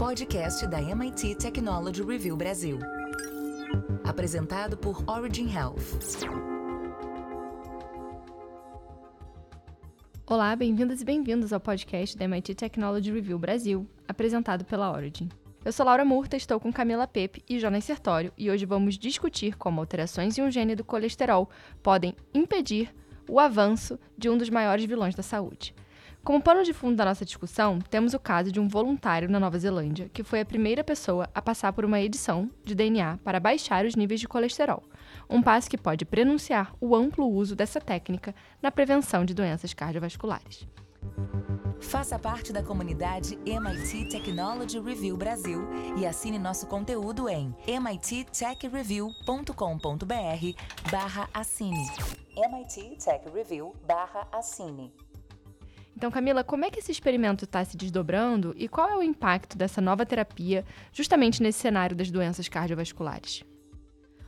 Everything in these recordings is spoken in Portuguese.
podcast da MIT Technology Review Brasil. Apresentado por Origin Health. Olá, bem-vindas e bem-vindos ao podcast da MIT Technology Review Brasil, apresentado pela Origin. Eu sou Laura Murta, estou com Camila Pepe e Jonas Sertório e hoje vamos discutir como alterações em um gene do colesterol podem impedir o avanço de um dos maiores vilões da saúde. Como pano de fundo da nossa discussão, temos o caso de um voluntário na Nova Zelândia que foi a primeira pessoa a passar por uma edição de DNA para baixar os níveis de colesterol, um passo que pode prenunciar o amplo uso dessa técnica na prevenção de doenças cardiovasculares. Faça parte da comunidade MIT Technology Review Brasil e assine nosso conteúdo em mittechreview.com.br barra assine. MIT Tech Review barra assine. Então, Camila, como é que esse experimento está se desdobrando e qual é o impacto dessa nova terapia justamente nesse cenário das doenças cardiovasculares?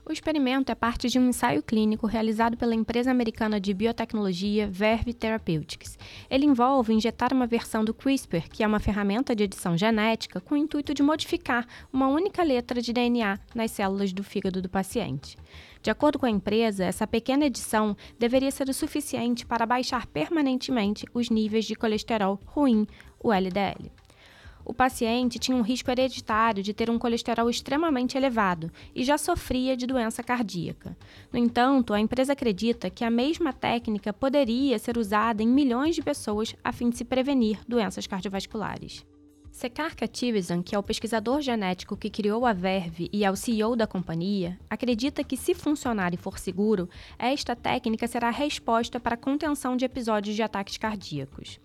O experimento é parte de um ensaio clínico realizado pela empresa americana de biotecnologia Verve Therapeutics. Ele envolve injetar uma versão do CRISPR, que é uma ferramenta de edição genética, com o intuito de modificar uma única letra de DNA nas células do fígado do paciente. De acordo com a empresa, essa pequena edição deveria ser o suficiente para baixar permanentemente os níveis de colesterol ruim, o LDL o paciente tinha um risco hereditário de ter um colesterol extremamente elevado e já sofria de doença cardíaca. No entanto, a empresa acredita que a mesma técnica poderia ser usada em milhões de pessoas a fim de se prevenir doenças cardiovasculares. Sekar Kativisan, que é o pesquisador genético que criou a Verve e é o CEO da companhia, acredita que, se funcionar e for seguro, esta técnica será a resposta para a contenção de episódios de ataques cardíacos.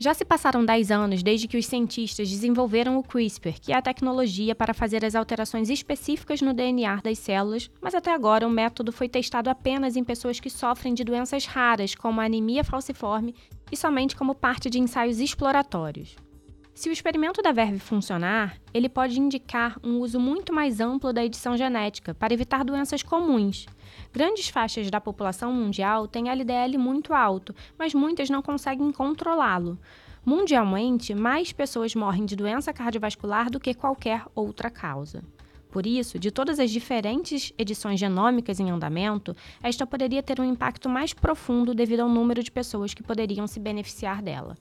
Já se passaram 10 anos desde que os cientistas desenvolveram o CRISPR, que é a tecnologia para fazer as alterações específicas no DNA das células, mas até agora o método foi testado apenas em pessoas que sofrem de doenças raras, como a anemia falciforme, e somente como parte de ensaios exploratórios. Se o experimento da Verve funcionar, ele pode indicar um uso muito mais amplo da edição genética para evitar doenças comuns. Grandes faixas da população mundial têm LDL muito alto, mas muitas não conseguem controlá-lo. Mundialmente, mais pessoas morrem de doença cardiovascular do que qualquer outra causa. Por isso, de todas as diferentes edições genômicas em andamento, esta poderia ter um impacto mais profundo devido ao número de pessoas que poderiam se beneficiar dela.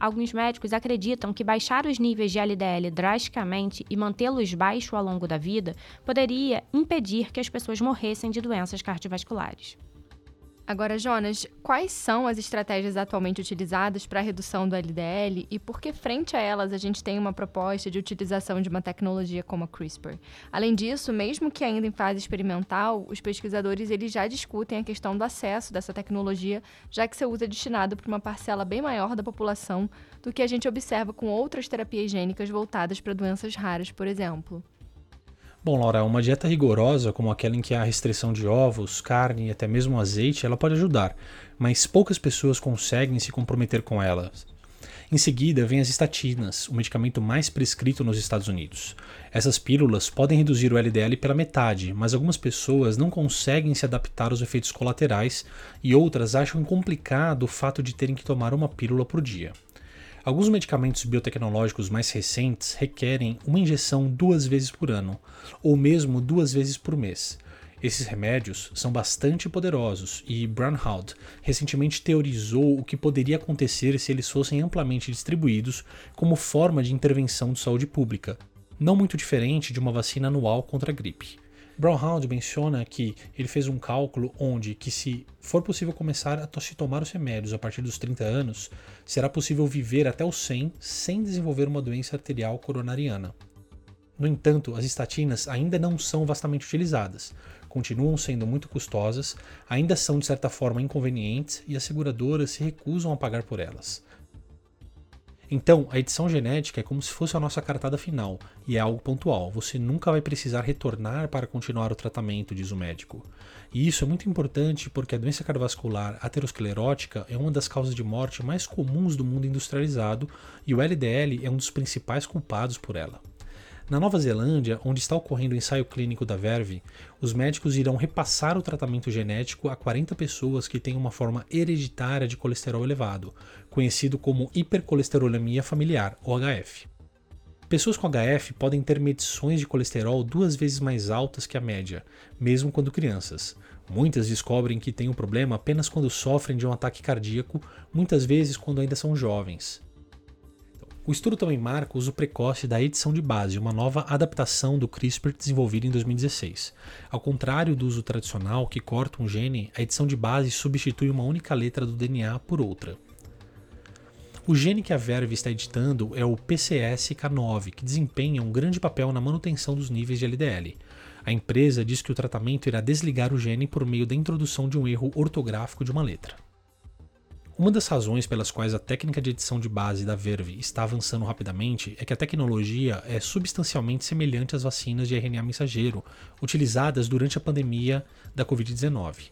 Alguns médicos acreditam que baixar os níveis de LDL drasticamente e mantê-los baixos ao longo da vida poderia impedir que as pessoas morressem de doenças cardiovasculares. Agora, Jonas, quais são as estratégias atualmente utilizadas para a redução do LDL e por que, frente a elas, a gente tem uma proposta de utilização de uma tecnologia como a CRISPR? Além disso, mesmo que ainda em fase experimental, os pesquisadores eles já discutem a questão do acesso dessa tecnologia, já que seu uso é destinado para uma parcela bem maior da população do que a gente observa com outras terapias gênicas voltadas para doenças raras, por exemplo. Bom, Laura, uma dieta rigorosa, como aquela em que há restrição de ovos, carne e até mesmo azeite, ela pode ajudar, mas poucas pessoas conseguem se comprometer com elas. Em seguida, vem as estatinas, o medicamento mais prescrito nos Estados Unidos. Essas pílulas podem reduzir o LDL pela metade, mas algumas pessoas não conseguem se adaptar aos efeitos colaterais e outras acham complicado o fato de terem que tomar uma pílula por dia. Alguns medicamentos biotecnológicos mais recentes requerem uma injeção duas vezes por ano, ou mesmo duas vezes por mês. Esses remédios são bastante poderosos e Brownhout recentemente teorizou o que poderia acontecer se eles fossem amplamente distribuídos como forma de intervenção de saúde pública, não muito diferente de uma vacina anual contra a gripe. Brownhound menciona que ele fez um cálculo onde que se for possível começar a se tomar os remédios a partir dos 30 anos, será possível viver até os 100 sem desenvolver uma doença arterial coronariana. No entanto, as estatinas ainda não são vastamente utilizadas, continuam sendo muito custosas, ainda são de certa forma inconvenientes e as seguradoras se recusam a pagar por elas. Então, a edição genética é como se fosse a nossa cartada final e é algo pontual. Você nunca vai precisar retornar para continuar o tratamento, diz o médico. E isso é muito importante porque a doença cardiovascular aterosclerótica é uma das causas de morte mais comuns do mundo industrializado e o LDL é um dos principais culpados por ela. Na Nova Zelândia, onde está ocorrendo o ensaio clínico da Verve, os médicos irão repassar o tratamento genético a 40 pessoas que têm uma forma hereditária de colesterol elevado, conhecido como hipercolesterolemia familiar, ou HF. Pessoas com HF podem ter medições de colesterol duas vezes mais altas que a média, mesmo quando crianças. Muitas descobrem que têm um problema apenas quando sofrem de um ataque cardíaco, muitas vezes quando ainda são jovens. O estudo também marca o uso precoce da edição de base, uma nova adaptação do CRISPR desenvolvida em 2016. Ao contrário do uso tradicional, que corta um gene, a edição de base substitui uma única letra do DNA por outra. O gene que a Verve está editando é o PCSK9, que desempenha um grande papel na manutenção dos níveis de LDL. A empresa diz que o tratamento irá desligar o gene por meio da introdução de um erro ortográfico de uma letra. Uma das razões pelas quais a técnica de edição de base da Verve está avançando rapidamente é que a tecnologia é substancialmente semelhante às vacinas de RNA mensageiro utilizadas durante a pandemia da Covid-19.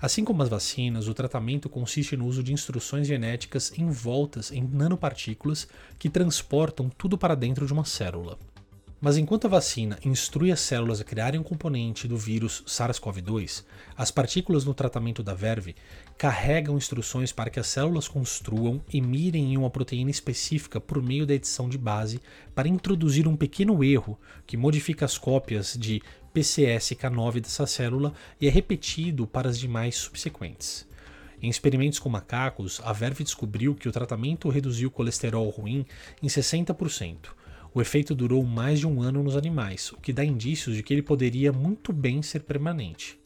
Assim como as vacinas, o tratamento consiste no uso de instruções genéticas envoltas em nanopartículas que transportam tudo para dentro de uma célula. Mas enquanto a vacina instrui as células a criarem um componente do vírus SARS-CoV-2, as partículas no tratamento da Verve carregam instruções para que as células construam e mirem em uma proteína específica por meio da edição de base para introduzir um pequeno erro que modifica as cópias de PCSK9 dessa célula e é repetido para as demais subsequentes. Em experimentos com macacos, a Verve descobriu que o tratamento reduziu o colesterol ruim em 60%, o efeito durou mais de um ano nos animais, o que dá indícios de que ele poderia muito bem ser permanente.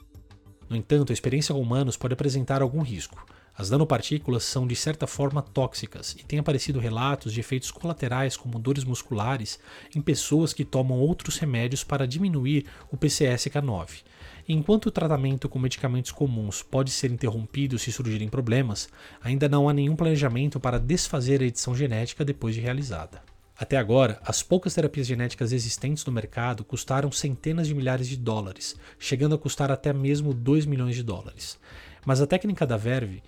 No entanto, a experiência com humanos pode apresentar algum risco. As nanopartículas são de certa forma tóxicas e têm aparecido relatos de efeitos colaterais como dores musculares em pessoas que tomam outros remédios para diminuir o PCSK9. Enquanto o tratamento com medicamentos comuns pode ser interrompido se surgirem problemas, ainda não há nenhum planejamento para desfazer a edição genética depois de realizada. Até agora, as poucas terapias genéticas existentes no mercado custaram centenas de milhares de dólares, chegando a custar até mesmo 2 milhões de dólares. Mas a técnica da Verve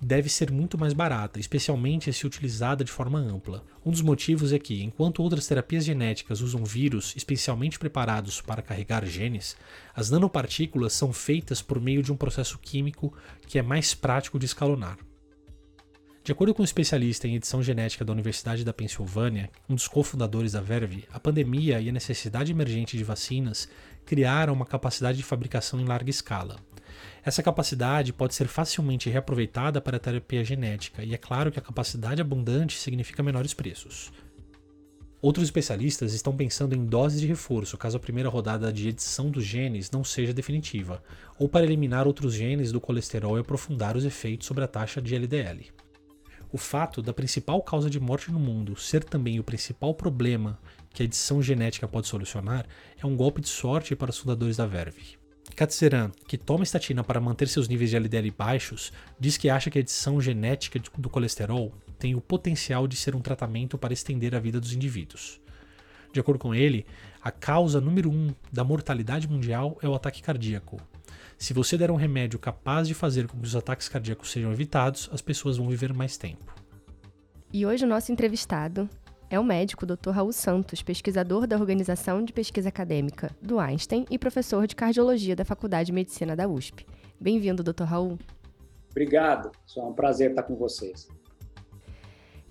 deve ser muito mais barata, especialmente se utilizada de forma ampla. Um dos motivos é que, enquanto outras terapias genéticas usam vírus especialmente preparados para carregar genes, as nanopartículas são feitas por meio de um processo químico que é mais prático de escalonar. De acordo com um especialista em edição genética da Universidade da Pensilvânia, um dos cofundadores da Verve, a pandemia e a necessidade emergente de vacinas criaram uma capacidade de fabricação em larga escala. Essa capacidade pode ser facilmente reaproveitada para a terapia genética, e é claro que a capacidade abundante significa menores preços. Outros especialistas estão pensando em doses de reforço caso a primeira rodada de edição dos genes não seja definitiva, ou para eliminar outros genes do colesterol e aprofundar os efeitos sobre a taxa de LDL. O fato da principal causa de morte no mundo ser também o principal problema que a edição genética pode solucionar é um golpe de sorte para os fundadores da Verve. Katzeran, que toma estatina para manter seus níveis de LDL baixos, diz que acha que a edição genética do colesterol tem o potencial de ser um tratamento para estender a vida dos indivíduos. De acordo com ele, a causa número um da mortalidade mundial é o ataque cardíaco, se você der um remédio capaz de fazer com que os ataques cardíacos sejam evitados, as pessoas vão viver mais tempo. E hoje o nosso entrevistado é o médico Dr. Raul Santos, pesquisador da Organização de Pesquisa Acadêmica do Einstein e professor de cardiologia da Faculdade de Medicina da USP. Bem-vindo, Dr. Raul. Obrigado, é um prazer estar com vocês.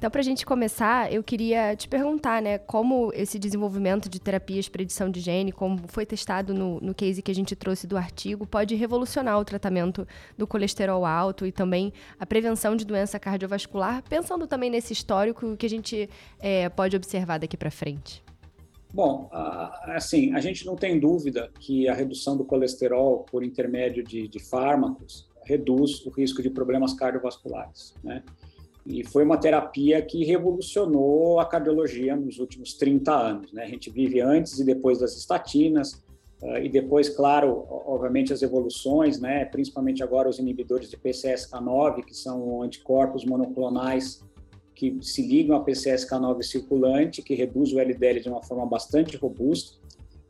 Então, para a gente começar, eu queria te perguntar, né, como esse desenvolvimento de terapias para edição de gene, como foi testado no, no case que a gente trouxe do artigo, pode revolucionar o tratamento do colesterol alto e também a prevenção de doença cardiovascular, pensando também nesse histórico que a gente é, pode observar daqui para frente. Bom, assim, a gente não tem dúvida que a redução do colesterol por intermédio de, de fármacos reduz o risco de problemas cardiovasculares, né? E foi uma terapia que revolucionou a cardiologia nos últimos 30 anos. Né? A gente vive antes e depois das estatinas, uh, e depois, claro, obviamente as evoluções, né? principalmente agora os inibidores de PCSK9, que são anticorpos monoclonais que se ligam a PCSK9 circulante, que reduz o LDL de uma forma bastante robusta.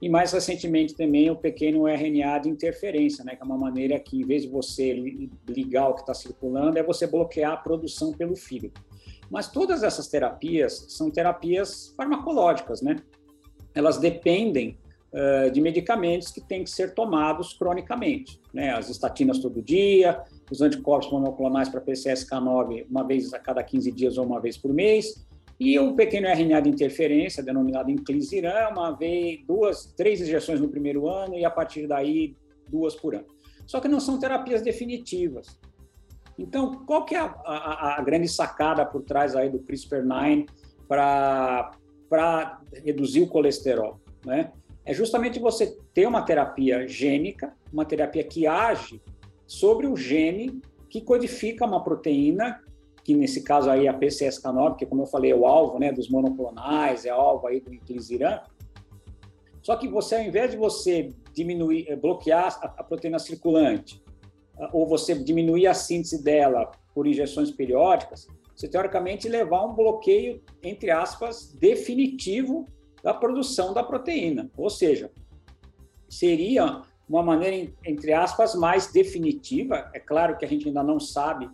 E mais recentemente também o pequeno RNA de interferência, né, que é uma maneira que, em vez de você ligar o que está circulando, é você bloquear a produção pelo fígado. Mas todas essas terapias são terapias farmacológicas, né? Elas dependem uh, de medicamentos que têm que ser tomados cronicamente, né? As estatinas todo dia, os anticorpos monoclonais para PCSK9 uma vez a cada 15 dias ou uma vez por mês, E o pequeno RNA de interferência, denominado inclisiran, uma vez, duas, três injeções no primeiro ano e a partir daí duas por ano. Só que não são terapias definitivas. Então, qual que é a, a, a grande sacada por trás aí do CRISPR-9 para reduzir o colesterol? Né? É justamente você ter uma terapia gênica, uma terapia que age sobre o gene que codifica uma proteína, que nesse caso aí a PCSK9, que como eu falei é o alvo né, dos monoclonais, é alvo aí do inclisiran. Só que você, ao invés de você diminuir, eh, bloquear a, a proteína circulante, ou você diminuir a síntese dela por injeções periódicas, você teoricamente levar um bloqueio, entre aspas, definitivo da produção da proteína. Ou seja, seria uma maneira, entre aspas, mais definitiva. É claro que a gente ainda não sabe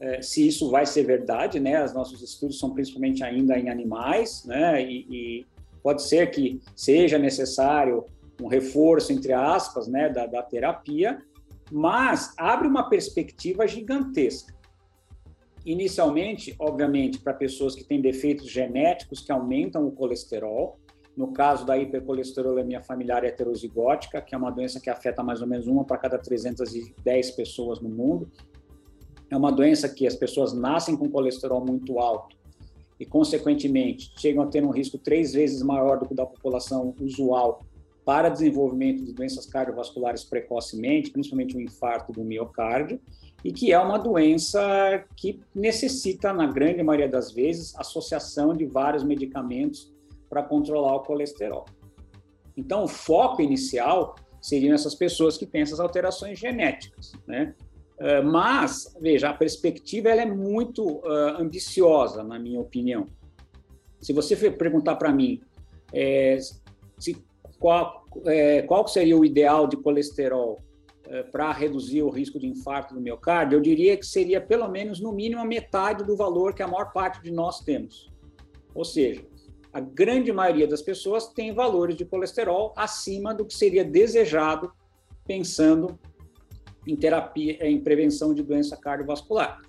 é, se isso vai ser verdade, né? Os nossos estudos são principalmente ainda em animais, né? E, e pode ser que seja necessário um reforço, entre aspas, né, da, da terapia, mas abre uma perspectiva gigantesca. Inicialmente, obviamente, para pessoas que têm defeitos genéticos que aumentam o colesterol, no caso da hipercolesterolemia familiar heterozigótica, que é uma doença que afeta mais ou menos uma para cada 310 pessoas no mundo. É uma doença que as pessoas nascem com colesterol muito alto e, consequentemente, chegam a ter um risco três vezes maior do que o da população usual para desenvolvimento de doenças cardiovasculares precocemente, principalmente o infarto do miocárdio, e que é uma doença que necessita, na grande maioria das vezes, associação de vários medicamentos para controlar o colesterol. Então, o foco inicial seriam essas pessoas que têm essas alterações genéticas, né? Uh, mas, veja, a perspectiva ela é muito uh, ambiciosa, na minha opinião. Se você perguntar para mim é, se qual, é, qual seria o ideal de colesterol é, para reduzir o risco de infarto do miocárdio, eu diria que seria pelo menos no mínimo a metade do valor que a maior parte de nós temos. Ou seja, a grande maioria das pessoas tem valores de colesterol acima do que seria desejado pensando em terapia, em prevenção de doença cardiovascular.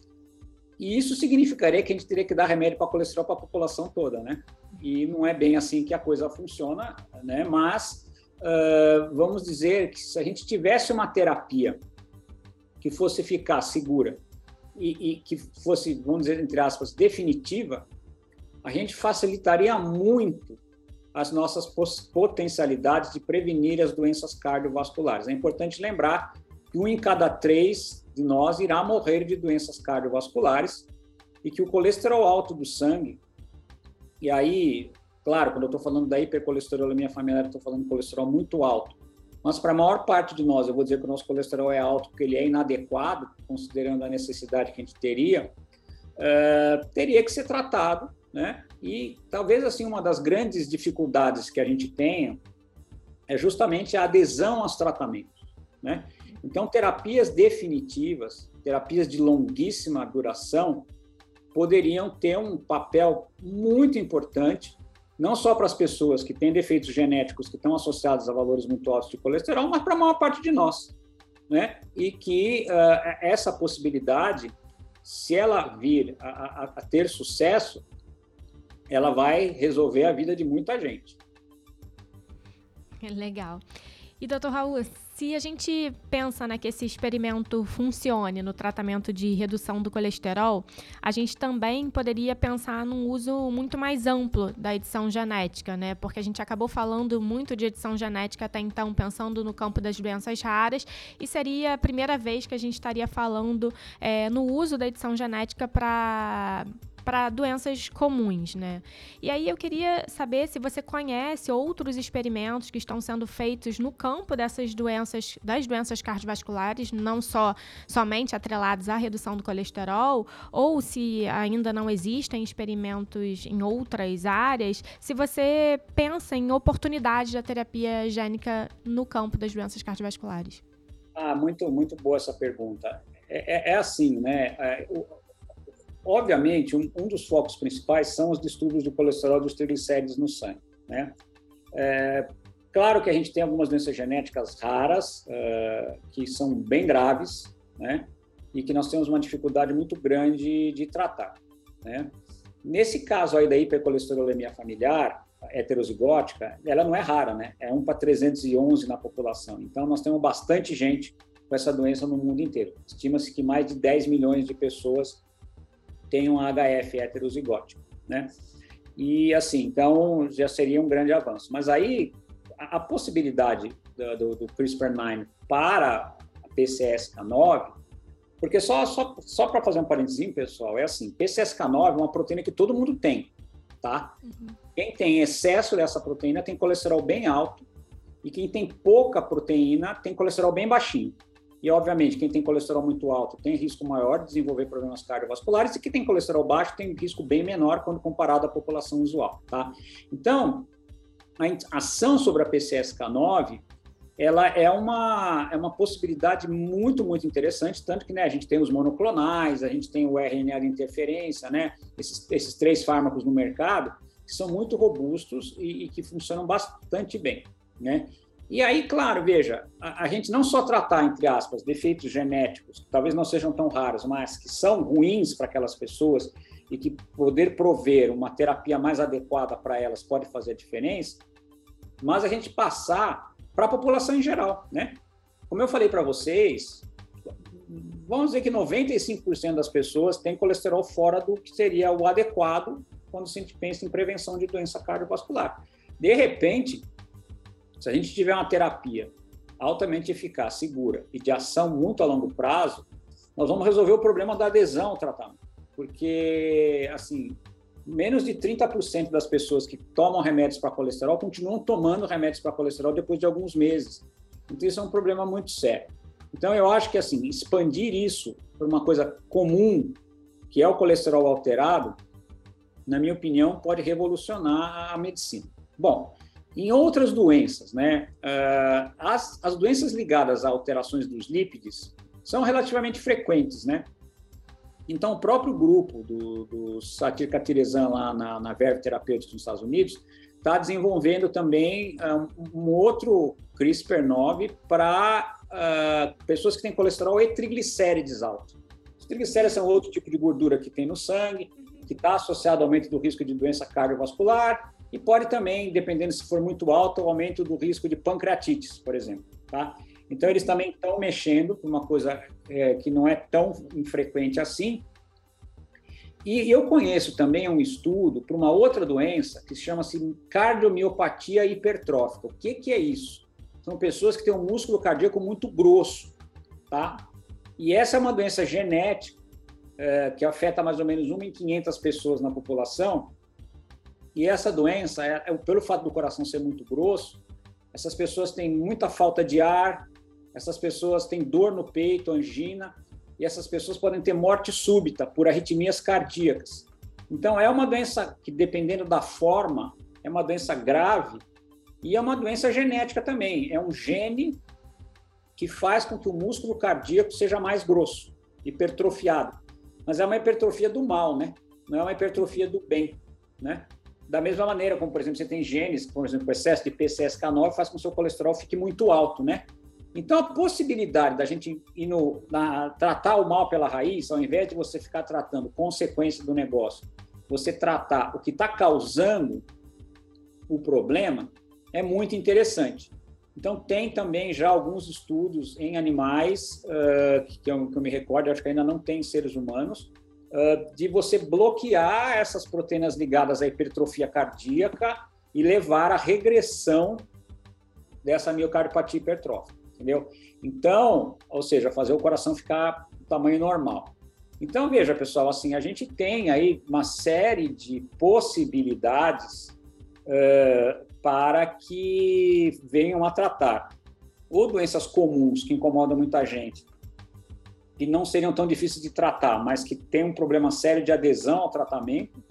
E isso significaria que a gente teria que dar remédio para colesterol para a população toda, né? E não é bem assim que a coisa funciona, né? Mas uh, vamos dizer que se a gente tivesse uma terapia que fosse ficar segura e, e que fosse, vamos dizer entre aspas, definitiva, a gente facilitaria muito as nossas potencialidades de prevenir as doenças cardiovasculares. É importante lembrar um em cada três de nós irá morrer de doenças cardiovasculares e que o colesterol alto do sangue, e aí, claro, quando eu estou falando da hipercolesterolemia familiar, estou falando de colesterol muito alto, mas para a maior parte de nós, eu vou dizer que o nosso colesterol é alto porque ele é inadequado, considerando a necessidade que a gente teria, uh, teria que ser tratado, né? E talvez assim uma das grandes dificuldades que a gente tenha é justamente a adesão aos tratamentos, né? Então, terapias definitivas, terapias de longuíssima duração, poderiam ter um papel muito importante, não só para as pessoas que têm defeitos genéticos que estão associados a valores muito altos de colesterol, mas para a maior parte de nós. Né? E que uh, essa possibilidade, se ela vir a, a, a ter sucesso, ela vai resolver a vida de muita gente. Legal. E, doutor Raul, se a gente pensa né, que esse experimento funcione no tratamento de redução do colesterol, a gente também poderia pensar num uso muito mais amplo da edição genética, né? Porque a gente acabou falando muito de edição genética até então, pensando no campo das doenças raras, e seria a primeira vez que a gente estaria falando é, no uso da edição genética para para doenças comuns, né? E aí eu queria saber se você conhece outros experimentos que estão sendo feitos no campo dessas doenças, das doenças cardiovasculares, não só somente atrelados à redução do colesterol, ou se ainda não existem experimentos em outras áreas, se você pensa em oportunidades da terapia gênica no campo das doenças cardiovasculares. Ah, muito, muito boa essa pergunta. É, é, é assim, né? É, Obviamente, um, um, dos focos principais são os distúrbios do colesterol e dos triglicéridos no sangue. Né? É, claro que a gente tem algumas doenças genéticas raras, uh, que são bem graves, né? e que nós temos uma dificuldade muito grande de tratar. Né? Nesse caso aí da hipercolesterolemia familiar, heterozigótica, ela não é rara, né? É 1 para 311 na população. Então, nós temos bastante gente com essa doença no mundo inteiro. Estima-se que mais de 10 milhões de pessoas tenham HF heterozigótico, né? E assim, então já seria um grande avanço. Mas aí a, a possibilidade do, do, do CRISPR-9 para a PCSK9, porque só, só, só para fazer um parênteses, pessoal, é assim, PCSK9 é uma proteína que todo mundo tem, tá? Uhum. Quem tem excesso dessa proteína tem colesterol bem alto e quem tem pouca proteína tem colesterol bem baixinho. E, obviamente, quem tem colesterol muito alto tem risco maior de desenvolver problemas cardiovasculares e quem tem colesterol baixo tem risco bem menor quando comparado à população usual, tá? Então, a ação sobre a PCSK9 ela é uma, é uma possibilidade muito, muito interessante, tanto que né, a gente tem os monoclonais, a gente tem o RNA de interferência, né, esses, esses três fármacos no mercado, que são muito robustos e, e que funcionam bastante bem. Né? E aí, claro, veja, a, a, gente não só tratar, entre aspas, defeitos genéticos, que talvez não sejam tão raros, mas que são ruins para aquelas pessoas e que poder prover uma terapia mais adequada para elas pode fazer diferença, mas a gente passar para a população em geral, né? Como eu falei para vocês, vamos dizer que 95% das pessoas têm colesterol fora do que seria o adequado quando se pensa em prevenção de doença cardiovascular. De repente, se a gente tiver uma terapia altamente eficaz, segura e de ação muito a longo prazo, nós vamos resolver o problema da adesão ao tratamento. Porque, assim, menos de 30% das pessoas que tomam remédios para colesterol continuam tomando remédios para colesterol depois de alguns meses. Então, isso é um problema muito sério. Então, eu acho que, assim, expandir isso para uma coisa comum, que é o colesterol alterado, na minha opinião, pode revolucionar a medicina. Bom, em outras doenças, né, uh, as, as doenças ligadas a alterações dos lípides são relativamente frequentes, né? Então, o próprio grupo do, do Satir Katirezan lá na, na Verve Therapeutics nos Estados Unidos está desenvolvendo também um, um outro CRISPR-9 para uh, pessoas que têm colesterol e triglicérides altos. Os triglicérides são outro tipo de gordura que tem no sangue, que está associado ao aumento do risco de doença cardiovascular e pode também, dependendo se for muito alto, o aumento do risco de pancreatites, por exemplo. Tá? Então, eles também estão mexendo para uma coisa é, que não é tão infrequente assim. E eu conheço também um estudo para uma outra doença que chama-se cardiomiopatia hipertrófica. O que, que é isso? São pessoas que têm um músculo cardíaco muito grosso, tá? E essa é uma doença genética é, que afeta mais ou menos 1 em 500 pessoas na população. E essa doença, é, é, pelo fato do coração ser muito grosso, essas pessoas têm muita falta de ar, essas pessoas têm dor no peito, angina, e essas pessoas podem ter morte súbita por arritmias cardíacas. Então, é uma doença que, dependendo da forma, é uma doença grave e é uma doença genética também. É um gene que faz com que o músculo cardíaco seja mais grosso, hipertrofiado. Mas é uma hipertrofia do mal, né? Não é uma hipertrofia do bem, né? Da mesma maneira, como, por exemplo, você tem genes, por exemplo, excesso de PCSK9 faz com que o seu colesterol fique muito alto, né? Então, a possibilidade da gente ir no, na, tratar o mal pela raiz, ao invés de você ficar tratando consequência do negócio, você tratar o que está causando o problema, é muito interessante. Então, tem também já alguns estudos em animais, uh, que, eu, que, eu, me recordo, acho que ainda não tem em seres humanos, de você bloquear essas proteínas ligadas à hipertrofia cardíaca e levar à regressão dessa miocardiopatia hipertrófica entendeu? Então, ou seja, fazer o coração ficar do tamanho normal. Então, veja, pessoal, assim, a gente tem aí uma série de possibilidades uh, para que venham a tratar ou doenças comuns que incomodam muita gente, que não seriam tão difíceis de tratar, mas que tem um problema sério de adesão ao tratamento.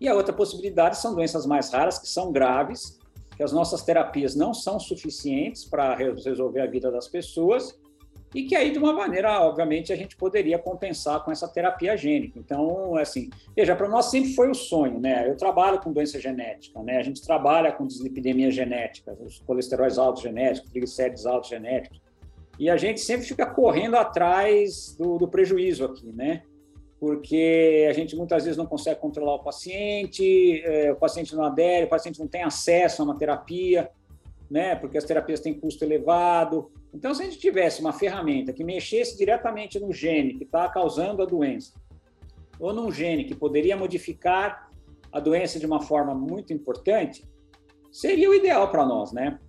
E a outra possibilidade são doenças mais raras, que são graves, que as nossas terapias não são suficientes para resolver a vida das pessoas e que aí, de uma maneira, obviamente, a gente poderia compensar com essa terapia gênica. Então, assim, veja, para nós sempre foi o sonho, né? Eu trabalho com doença genética, né? A gente trabalha com dislipidemia genética, os colesteróis altos genéticos, triglicérides altos genéticos, e a gente sempre fica correndo atrás do, do prejuízo aqui, né? porque a gente muitas vezes não consegue controlar o paciente, é, o paciente não adere, o paciente não tem acesso a uma terapia, né? Porque as terapias têm custo elevado. Então, se a gente tivesse uma ferramenta que mexesse diretamente no gene que está causando a doença, ou num gene que poderia modificar a doença de uma forma muito importante, seria o ideal para nós, né?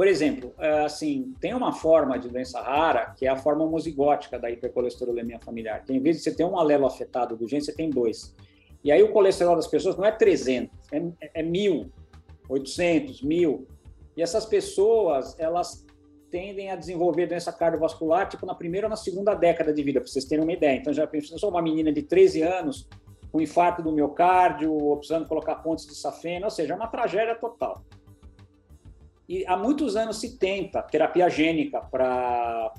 Por exemplo, é, assim, tem uma forma de doença rara que é a forma homozigótica da hipercolesterolemia familiar, que em vez de você ter um alelo afetado do gene, você tem dois. E aí o colesterol das pessoas não é 300, é, é 1.000, 800, 1.000. E essas pessoas, elas tendem a desenvolver doença cardiovascular, tipo, na primeira ou na segunda década de vida, para vocês terem uma ideia. Então, já pensou uma menina de 13 anos com infarto do miocárdio, ou precisando colocar pontes de safena, ou seja, é uma tragédia total. E há muitos anos se tenta terapia gênica para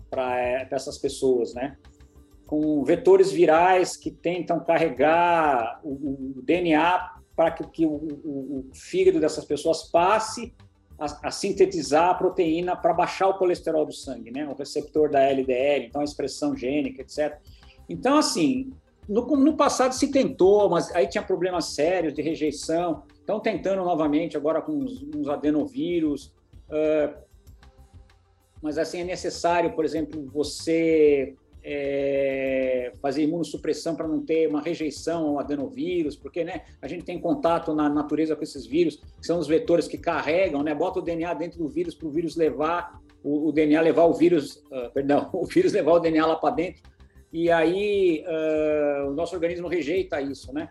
essas pessoas, né? Com vetores virais que tentam carregar o, o DNA para que, que o, o, o, fígado dessas pessoas passe a, a sintetizar a proteína para baixar o colesterol do sangue, né? O receptor da LDL, então a expressão gênica, etc. Então, assim, no, no passado se tentou, mas aí tinha problemas sérios de rejeição. Estão tentando novamente agora com uns, uns adenovírus. Uh, mas assim é necessário, por exemplo, você é, fazer imunossupressão para não ter uma rejeição ao adenovírus, porque né, a gente tem contato na natureza com esses vírus, que são os vetores que carregam, né, bota o DNA dentro do vírus para o vírus levar o, o, DNA levar o vírus, uh, perdão, o vírus levar o DNA lá para dentro, e aí uh, o nosso organismo rejeita isso, né?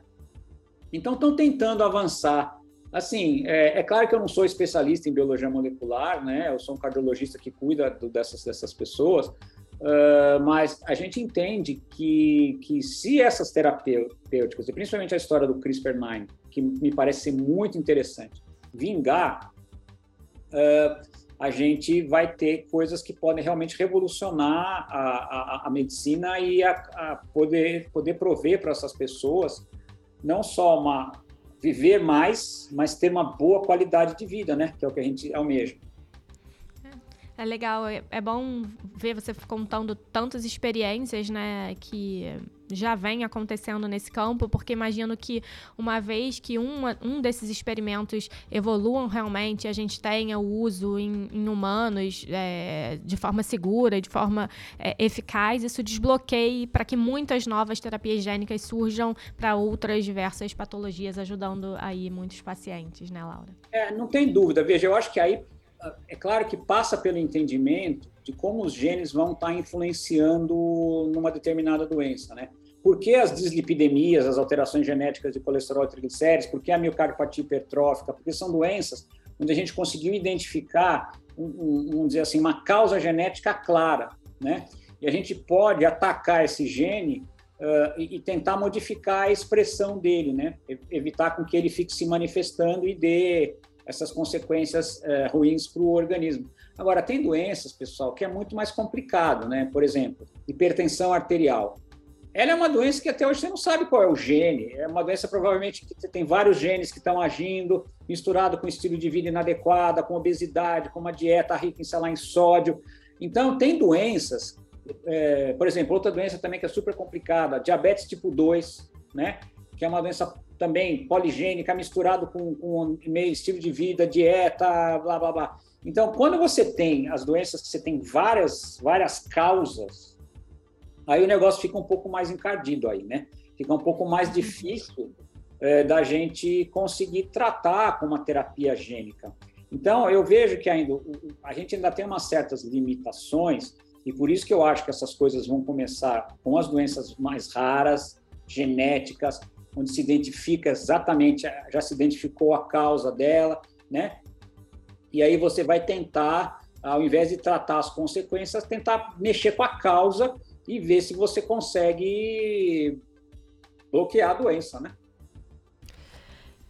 Então estão tentando avançar Assim, é, é, claro que eu não sou especialista em biologia molecular, né? Eu sou um cardiologista que cuida do, dessas, dessas pessoas, uh, mas a gente entende que, que se essas terapêuticas, e principalmente a história do CRISPR-9, que me parece ser muito interessante, vingar, uh, a gente vai ter coisas que podem realmente revolucionar a, a, a medicina e a, a poder, poder prover para essas pessoas não só uma viver mais, mas ter uma boa qualidade de vida, né? Que é o que a gente almeja. É legal, é, é bom ver você contando tantas experiências, né, que já vem acontecendo nesse campo, porque imagino que uma vez que uma, um desses experimentos evoluam realmente, a gente tenha o uso em, em humanos é, de forma segura, de forma é, eficaz, isso desbloqueie para que muitas novas terapias gênicas surjam para outras diversas patologias, ajudando aí muitos pacientes, né, Laura? É, não tem dúvida. Veja, eu acho que aí é claro que passa pelo entendimento de como os genes vão estar influenciando numa determinada doença, né? Por que as dislipidemias, as alterações genéticas de colesterol e triglicéridos? Por que a miocardiopatia hipertrófica? Porque são doenças onde a gente conseguiu identificar, um, vamos dizer assim, uma causa genética clara, né? E a gente pode atacar esse gene uh, e, e, tentar modificar a expressão dele, né? Evitar com que ele fique se manifestando e dê essas consequências é, ruins para o organismo. Agora, tem doenças, pessoal, que é muito mais complicado, né? Por exemplo, hipertensão arterial. Ela é uma doença que até hoje você não sabe qual é o gene. É uma doença provavelmente que tem vários genes que estão agindo, misturado com estilo de vida inadequado, com obesidade, com uma dieta rica em, sei lá, em sódio. Então, tem doenças, é, por exemplo, outra doença também que é super complicada, diabetes tipo 2, né? Que é uma doença também poligênica, misturado com, com meio estilo de vida, dieta, blá, blá, blá. Então, quando você tem as doenças você tem várias, várias causas, aí o negócio fica um pouco mais encardido aí, né? Fica um pouco mais difícil é, da gente conseguir tratar com uma terapia gênica. Então, eu vejo que ainda a gente ainda tem umas certas limitações e por isso que eu acho que essas coisas vão começar com as doenças mais raras, genéticas, onde se identifica exatamente, já se identificou a causa dela, né? E aí você vai tentar, ao invés de tratar as consequências, tentar mexer com a causa e ver se você consegue bloquear a doença, né?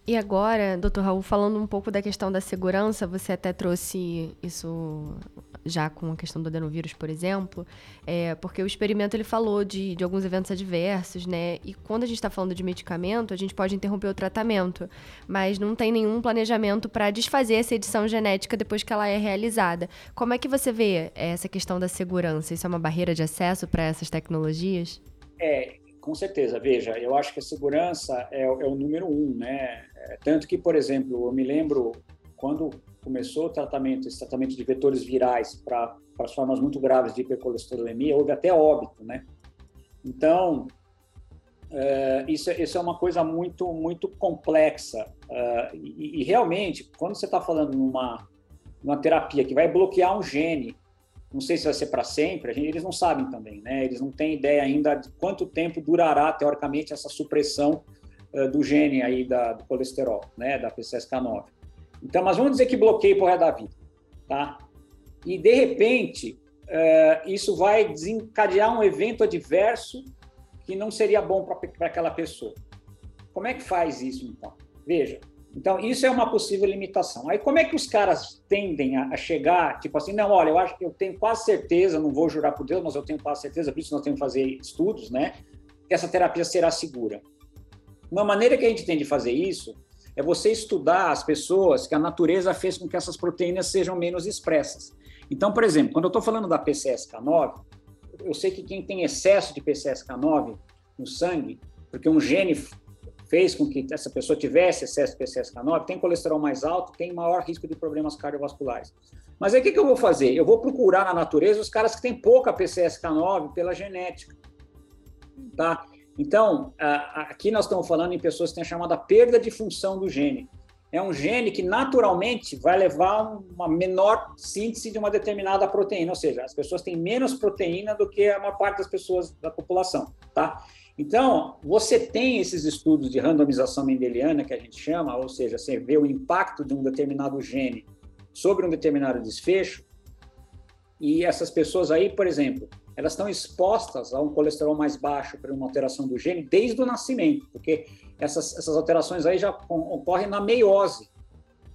E agora, doutor Raul, falando um pouco da questão da segurança, você até trouxe isso já com a questão do adenovírus, por exemplo, é, porque o experimento ele falou de, de alguns eventos adversos, né? E quando a gente está falando de medicamento, a gente pode interromper o tratamento, mas não tem nenhum planejamento para desfazer essa edição genética depois que ela é realizada. Como é que você vê essa questão da segurança? Isso é uma barreira de acesso para essas tecnologias? É, Com certeza, veja, eu acho que a segurança é, é o número um, né? É, tanto que, por exemplo, eu me lembro quando começou o tratamento, esse tratamento de vetores virais para as formas muito graves de hipercolesterolemia, houve até óbito, né? Então, uh, isso, isso é uma coisa muito, muito complexa. Uh, e, e, realmente, quando você está falando numa, terapia que vai bloquear um gene não sei se vai ser para sempre, gente, eles não sabem também, né? Eles não têm ideia ainda de quanto tempo durará, teoricamente, essa supressão uh, do gene aí da, do colesterol, né? Da PCSK9. Então, mas vamos dizer que bloqueia por resto da vida, tá? E, de repente, uh, isso vai desencadear um evento adverso que não seria bom para aquela pessoa. Como é que faz isso, então? Veja, então, isso é uma possível limitação. Aí, como é que os caras tendem a, a, chegar, tipo assim, não, olha, eu acho que eu tenho quase certeza, não vou jurar por Deus, mas eu tenho quase certeza, por isso nós temos que fazer estudos, né? Que essa terapia será segura. Uma maneira que a gente tem de fazer isso é você estudar as pessoas que a natureza fez com que essas proteínas sejam menos expressas. Então, por exemplo, quando eu estou falando da PCSK9, eu sei que quem tem excesso de PCSK9 no sangue, porque um gene fez com que essa pessoa tivesse excesso de PCSK9, tem colesterol mais alto, tem maior risco de problemas cardiovasculares. Mas aí o que, que eu vou fazer? Eu vou procurar na natureza os caras que têm pouca PCSK9 pela genética. Tá? Então, aqui nós estamos falando em pessoas que têm a chamada perda de função do gene. É um gene que naturalmente vai levar uma menor síntese de uma determinada proteína, ou seja, as pessoas têm menos proteína do que a maior parte das pessoas da população, tá? Então, você tem esses estudos de randomização mendeliana, que a gente chama, ou seja, você vê o impacto de um determinado gene sobre um determinado desfecho, e essas pessoas aí, por exemplo, elas estão expostas a um colesterol mais baixo por uma alteração do gene desde o nascimento, porque essas, essas alterações aí já ocorrem na meiose,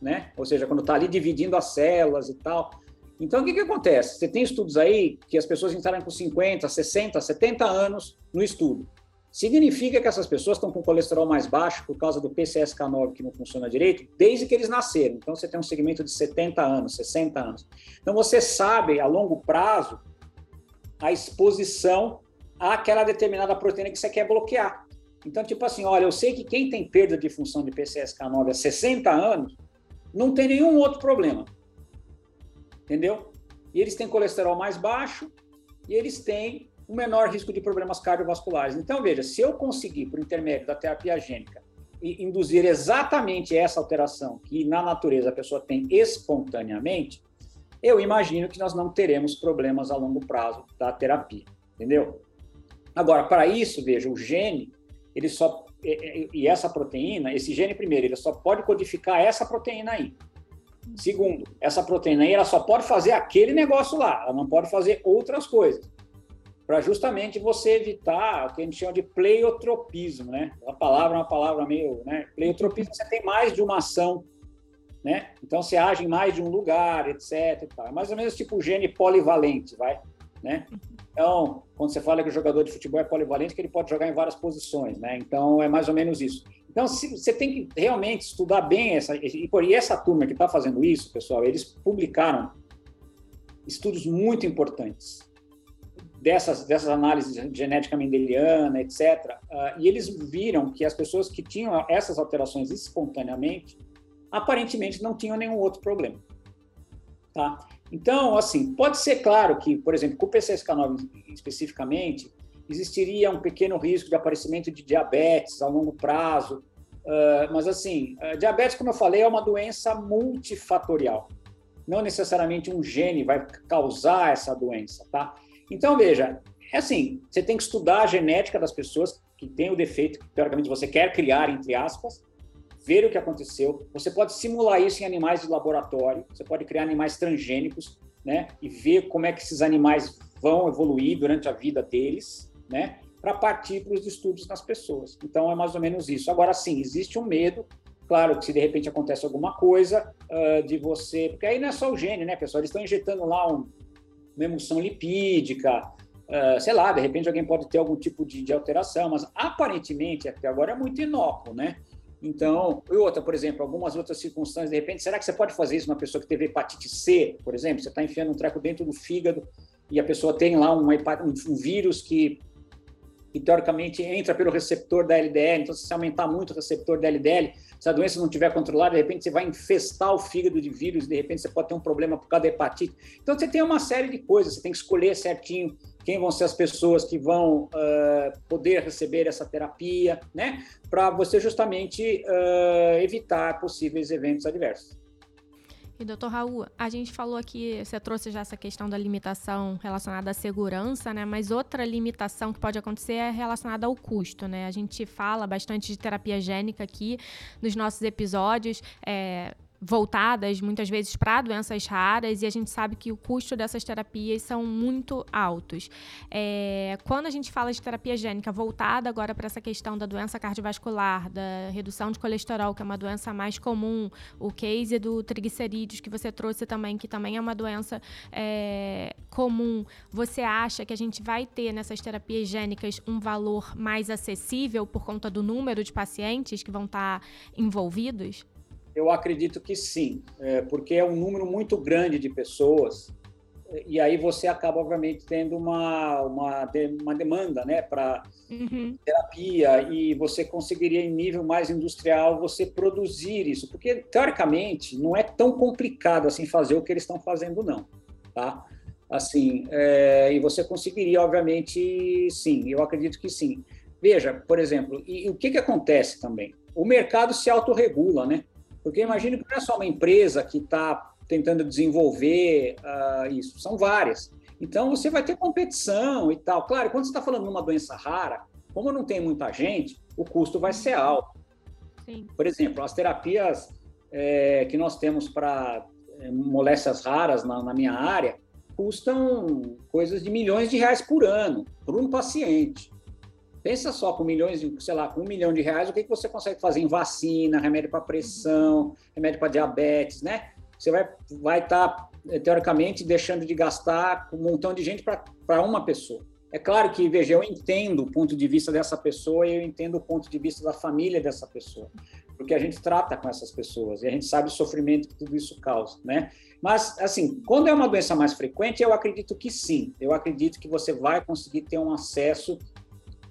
né? Ou seja, quando está ali dividindo as células e tal. Então, o que, que acontece? Você tem estudos aí que as pessoas entraram com 50, 60, 70 anos no estudo. Significa que essas pessoas estão com colesterol mais baixo por causa do PCSK9 que não funciona direito, desde que eles nasceram. Então, você tem um segmento de 70 anos, 60 anos. Então, você sabe, a longo prazo, a exposição àquela determinada proteína que você quer bloquear. Então, tipo assim, olha, eu sei que quem tem perda de função de PCSK9 há 60 anos não tem nenhum outro problema. Entendeu? E eles têm colesterol mais baixo e eles têm um menor risco de problemas cardiovasculares. Então, veja, se eu conseguir, por intermédio da terapia gênica, induzir exatamente essa alteração que na natureza a pessoa tem espontaneamente, eu imagino que nós não teremos problemas a longo prazo da terapia, entendeu? Agora, para isso, veja, o gene, ele só e essa proteína, esse gene primeiro, ele só pode codificar essa proteína aí. Segundo, essa proteína aí, ela só pode fazer aquele negócio lá, ela não pode fazer outras coisas para justamente você evitar o que a gente chama de pleiotropismo, né? A palavra é uma palavra meio, né? Pleiotropismo, você tem mais de uma ação, né? Então você age em mais de um lugar, etc. É mais ou menos tipo gene polivalente, vai, né? Então, quando você fala que o jogador de futebol é polivalente, que ele pode jogar em várias posições, né? Então é mais ou menos isso. Então, você tem que realmente estudar bem essa. E essa turma que está fazendo isso, pessoal, eles publicaram estudos muito importantes dessas, dessas análises de genética mendeliana, etc. Uh, ah, e eles viram que as pessoas que tinham essas alterações espontaneamente, aparentemente não tinham nenhum outro problema. Tá? Então, assim, pode ser claro que, por exemplo, com o PCSK9 especificamente, existiria um pequeno risco de aparecimento de diabetes a longo prazo, mas assim, diabetes, como eu falei, é uma doença multifatorial. Não necessariamente um gene vai causar essa doença, tá? Então, veja, é assim, você tem que estudar a genética das pessoas que têm o defeito que, teoricamente, você quer criar, entre aspas, ver o que aconteceu. Você pode simular isso em animais de laboratório, você pode criar animais transgênicos, né, e ver como é que esses animais vão evoluir durante a vida deles, né, para partir para os estudos nas pessoas. Então, é mais ou menos isso. Agora, sim, existe um medo, claro que se de repente acontece alguma coisa, uh, de você... Porque aí não é só o gene, né, pessoal? Eles estão injetando lá um, uma emulsão lipídica, uh, sei lá, de repente alguém pode ter algum tipo de, de, alteração, mas aparentemente até agora é muito inócuo, né? Então, e outra, por exemplo, algumas outras circunstâncias, de repente, será que você pode fazer isso numa pessoa que teve hepatite C, por exemplo? Você está enfiando um treco dentro do fígado e a pessoa tem lá um, um, um vírus que que teoricamente entra pelo receptor da LDL. Então, se você aumentar muito o receptor da LDL, se a doença não estiver controlada, de repente você vai infestar o fígado de vírus, de repente você pode ter um problema por causa da hepatite. Então, você tem uma série de coisas, você tem que escolher certinho quem vão ser as pessoas que vão uh, poder receber essa terapia, né? Para você justamente uh, evitar possíveis eventos adversos. E doutor Raul, a gente falou aqui, você trouxe já essa questão da limitação relacionada à segurança, né? Mas outra limitação que pode acontecer é relacionada ao custo, né? A gente fala bastante de terapia gênica aqui nos nossos episódios. É, voltadas muitas vezes para doenças raras e a gente sabe que o custo dessas terapias são muito altos. É, quando a gente fala de terapia gênica voltada agora para essa questão da doença cardiovascular, da redução de colesterol, que é uma doença mais comum, o case do triglicerídeos que você trouxe também, que também é uma doença é, comum, você acha que a gente vai ter nessas terapias gênicas um valor mais acessível por conta do número de pacientes que vão estar tá envolvidos? Eu acredito que sim, é, porque é um número muito grande de pessoas e aí você acaba, obviamente, tendo uma, uma, uma demanda né, para uhum. terapia e você conseguiria, em nível mais industrial, você produzir isso, porque, teoricamente, não é tão complicado assim fazer o que eles estão fazendo, não, tá? Assim, é, e você conseguiria, obviamente, sim, eu acredito que sim. Veja, por exemplo, e, e o que, que acontece também? O mercado se autorregula, né? Porque imagine que não é só uma empresa que está tentando desenvolver uh, isso, são várias. Então você vai ter competição e tal. Claro, quando você está falando de uma doença rara, como não tem muita gente, o custo vai ser alto. Sim. Por exemplo, as terapias é, que nós temos para é, moléstias raras na, na minha área custam coisas de milhões de reais por ano, por um paciente. Pensa só com milhões, de, sei lá, com um milhão de reais, o que, que você consegue fazer em vacina, remédio para pressão, remédio para diabetes, né? Você vai estar, vai tá, eh, teoricamente, deixando de gastar um montão de gente para uma pessoa. É claro que, veja, eu entendo o ponto de vista dessa pessoa e eu entendo o ponto de vista da família dessa pessoa, porque a gente trata com essas pessoas e a gente sabe o sofrimento que tudo isso causa, né? Mas, assim, quando é uma doença mais frequente, eu acredito que sim, eu acredito que você vai conseguir ter um acesso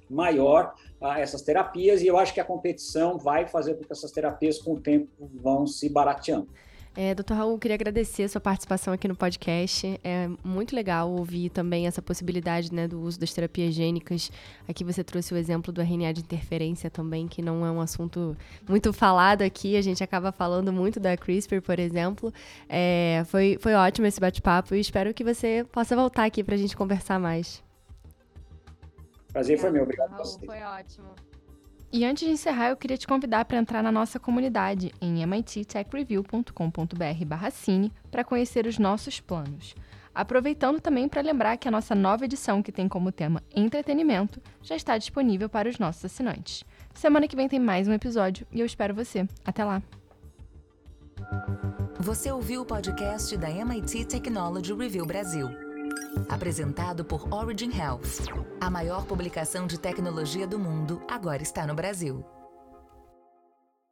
maior a essas terapias e eu acho que a competição vai fazer com que essas terapias com o tempo vão se barateando. É, doutor Raul, queria agradecer a sua participação aqui no podcast. É muito legal ouvir também essa possibilidade né, do uso das terapias gênicas. Aqui você trouxe o exemplo do RNA de interferência também, que não é um assunto muito falado aqui. A gente acaba falando muito da CRISPR, por exemplo. É, foi, foi ótimo esse bate-papo e espero que você possa voltar aqui para a gente conversar mais. Prazer foi meu, obrigado Raul, Foi ótimo. E antes de encerrar, eu queria te convidar para entrar na nossa comunidade em mittechreview.com.br barra cine para conhecer os nossos planos. Aproveitando também para lembrar que a nossa nova edição, que tem como tema entretenimento, já está disponível para os nossos assinantes. Semana que vem tem mais um episódio e eu espero você. Até lá! Você ouviu o podcast da MIT Technology Review Brasil. Apresentado por Origin Health. A maior publicação de tecnologia do mundo agora está no Brasil.